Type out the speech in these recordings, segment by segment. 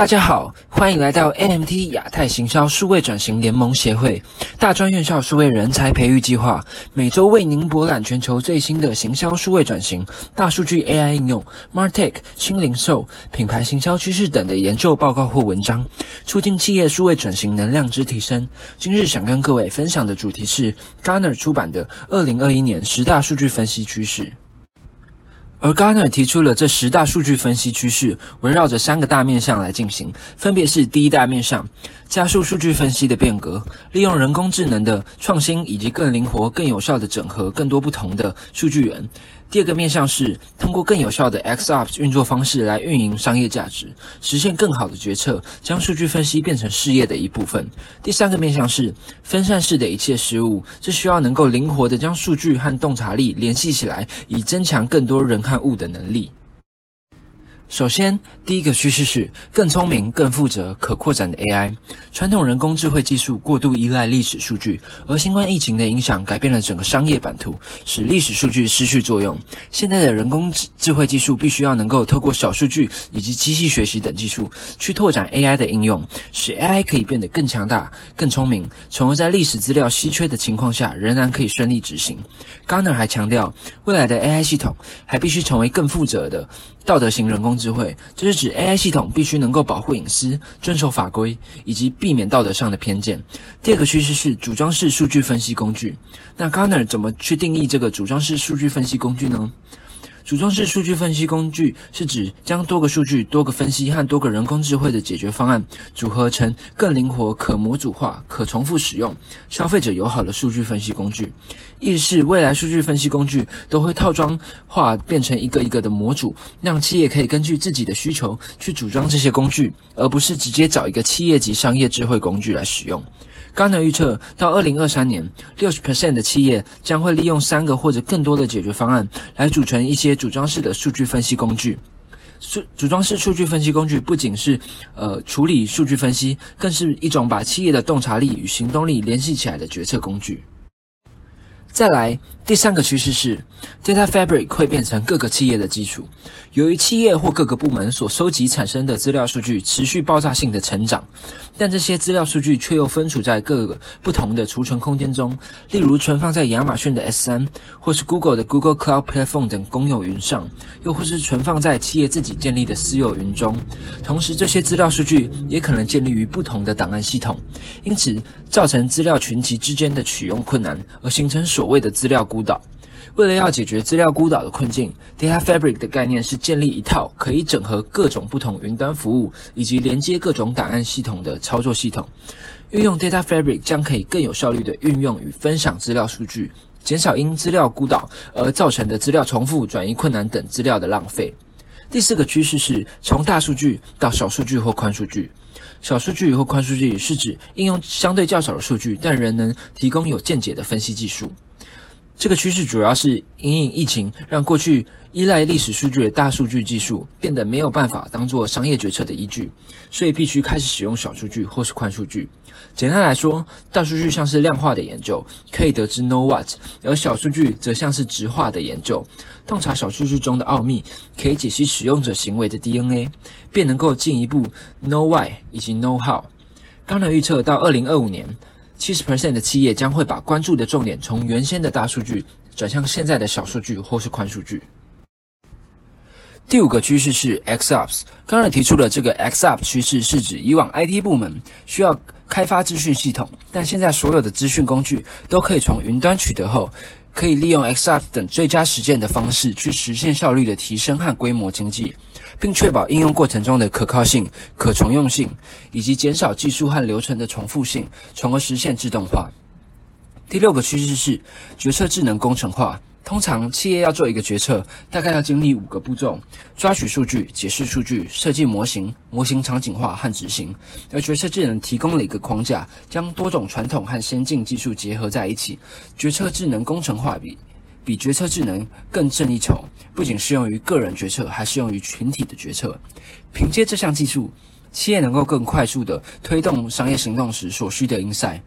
大家好，欢迎来到 NMT 亚太行销数位转型联盟协会大专院校数位人才培育计划，每周为您博览全球最新的行销数位转型、大数据 AI 应用、Martech 新零售、品牌行销趋势等的研究报告或文章，促进企业数位转型能量之提升。今日想跟各位分享的主题是 Garner 出版的《二零二一年十大数据分析趋势》。而 Gartner 提出了这十大数据分析趋势，围绕着三个大面向来进行，分别是第一大面向，加速数据分析的变革，利用人工智能的创新以及更灵活、更有效的整合更多不同的数据源。第二个面向是通过更有效的 XOps 运作方式来运营商业价值，实现更好的决策，将数据分析变成事业的一部分。第三个面向是分散式的一切事物，这需要能够灵活的将数据和洞察力联系起来，以增强更多人和物的能力。首先，第一个趋势是更聪明、更负责、可扩展的 AI。传统人工智慧技术过度依赖历史数据，而新冠疫情的影响改变了整个商业版图，使历史数据失去作用。现在的人工智慧技术必须要能够透过小数据以及机器学习等技术，去拓展 AI 的应用，使 AI 可以变得更强大、更聪明，从而在历史资料稀缺的情况下，仍然可以顺利执行。Garner 还强调，未来的 AI 系统还必须成为更负责的。道德型人工智慧，这是指 AI 系统必须能够保护隐私、遵守法规以及避免道德上的偏见。第二个趋势是组装式数据分析工具。那 Garner 怎么去定义这个组装式数据分析工具呢？组装式数据分析工具是指将多个数据、多个分析和多个人工智慧的解决方案组合成更灵活、可模组化、可重复使用、消费者友好的数据分析工具。意思是未来数据分析工具都会套装化变成一个一个的模组，让企业可以根据自己的需求去组装这些工具，而不是直接找一个企业级商业智慧工具来使用。刚才预测到二零二三年，六十 percent 的企业将会利用三个或者更多的解决方案来组成一些组装式的数据分析工具。数组装式数据分析工具不仅是呃处理数据分析，更是一种把企业的洞察力与行动力联系起来的决策工具。再来，第三个趋势是，Data Fabric 会变成各个企业的基础。由于企业或各个部门所收集产生的资料数据持续爆炸性的成长，但这些资料数据却又分处在各个不同的储存空间中，例如存放在亚马逊的 S3，或是 Google 的 Google Cloud Platform 等公有云上，又或是存放在企业自己建立的私有云中。同时，这些资料数据也可能建立于不同的档案系统，因此造成资料群集之间的取用困难，而形成所所谓的资料孤岛。为了要解决资料孤岛的困境，Data Fabric 的概念是建立一套可以整合各种不同云端服务以及连接各种档案系统的操作系统。运用 Data Fabric 将可以更有效率的运用与分享资料数据，减少因资料孤岛而造成的资料重复、转移困难等资料的浪费。第四个趋势是从大数据到小数据或宽数据。小数据或宽数据是指应用相对较少的数据，但仍能提供有见解的分析技术。这个趋势主要是因应疫情，让过去依赖历史数据的大数据技术变得没有办法当做商业决策的依据，所以必须开始使用小数据或是宽数据。简单来说，大数据像是量化的研究，可以得知 know what；而小数据则像是直化的研究，洞察小数据中的奥秘，可以解析使用者行为的 DNA，便能够进一步 know why 以及 know how。刚才预测到二零二五年。七十 percent 的企业将会把关注的重点从原先的大数据转向现在的小数据或是宽数据。第五个趋势是 XOps。刚才提出的这个 XOps 趋势是指以往 IT 部门需要开发资讯系统，但现在所有的资讯工具都可以从云端取得后，可以利用 XF 等最佳实践的方式去实现效率的提升和规模经济。并确保应用过程中的可靠性、可重用性，以及减少技术和流程的重复性，从而实现自动化。第六个趋势是决策智能工程化。通常企业要做一个决策，大概要经历五个步骤：抓取数据、解释数据、设计模型、模型场景化和执行。而决策智能提供了一个框架，将多种传统和先进技术结合在一起。决策智能工程化比。比决策智能更胜一筹，不仅适用于个人决策，还适用于群体的决策。凭借这项技术，企业能够更快速地推动商业行动时所需的 insight。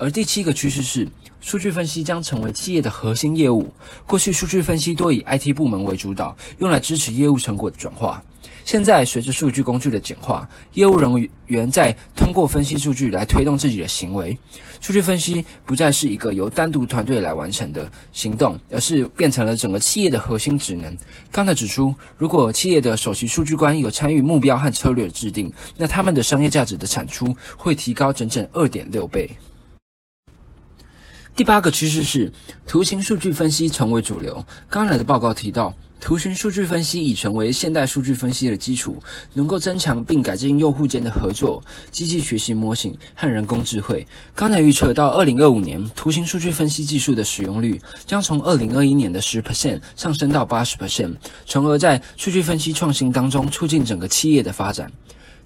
而第七个趋势是，数据分析将成为企业的核心业务。过去，数据分析多以 IT 部门为主导，用来支持业务成果的转化。现在，随着数据工具的简化，业务人员在通过分析数据来推动自己的行为。数据分析不再是一个由单独团队来完成的行动，而是变成了整个企业的核心职能。刚才指出，如果企业的首席数据官有参与目标和策略制定，那他们的商业价值的产出会提高整整二点六倍。第八个趋势是图形数据分析成为主流。刚才的报告提到。图形数据分析已成为现代数据分析的基础，能够增强并改进用户间的合作、机器学习模型和人工智慧。刚才预测到二零二五年，图形数据分析技术的使用率将从二零二一年的十 percent 上升到八十 percent，从而在数据分析创新当中促进整个企业的发展。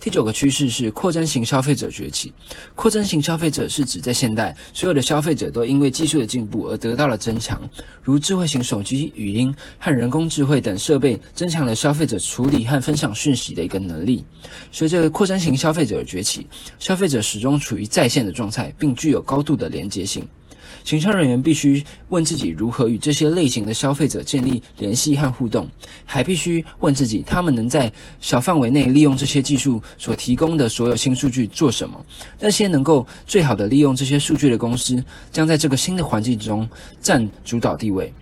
第九个趋势是扩张型消费者崛起。扩张型消费者是指在现代，所有的消费者都因为技术的进步而得到了增强，如智慧型手机、语音和人工智慧等设备，增强了消费者处理和分享讯息的一个能力。随着扩张型消费者的崛起，消费者始终处于在线的状态，并具有高度的连接性。行销人员必须问自己如何与这些类型的消费者建立联系和互动，还必须问自己他们能在小范围内利用这些技术所提供的所有新数据做什么。那些能够最好的利用这些数据的公司，将在这个新的环境中占主导地位。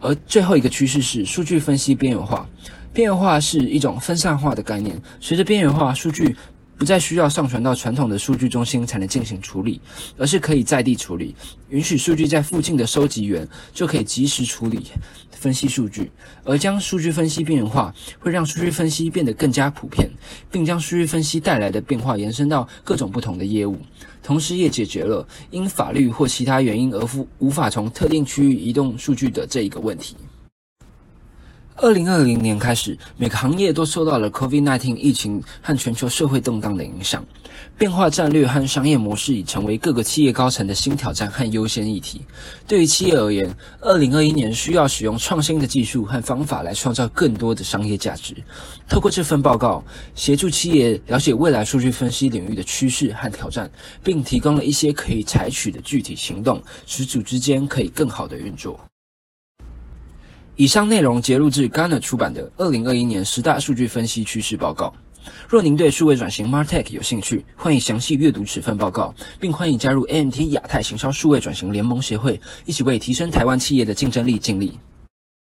而最后一个趋势是数据分析边缘化。边缘化是一种分散化的概念，随着边缘化，数据。不再需要上传到传统的数据中心才能进行处理，而是可以在地处理，允许数据在附近的收集源就可以及时处理分析数据，而将数据分析边缘化，会让数据分析变得更加普遍，并将数据分析带来的变化延伸到各种不同的业务，同时也解决了因法律或其他原因而无无法从特定区域移动数据的这一个问题。二零二零年开始，每个行业都受到了 COVID-19 疫情和全球社会动荡的影响，变化战略和商业模式已成为各个企业高层的新挑战和优先议题。对于企业而言，二零二一年需要使用创新的技术和方法来创造更多的商业价值。透过这份报告，协助企业了解未来数据分析领域的趋势和挑战，并提供了一些可以采取的具体行动，使组织间可以更好的运作。以上内容节录自 Garner 出版的《二零二一年十大数据分析趋势报告》。若您对数位转型 Martech 有兴趣，欢迎详细阅读此份报告，并欢迎加入 AMT 亚太行销数位转型联盟协会，一起为提升台湾企业的竞争力尽力。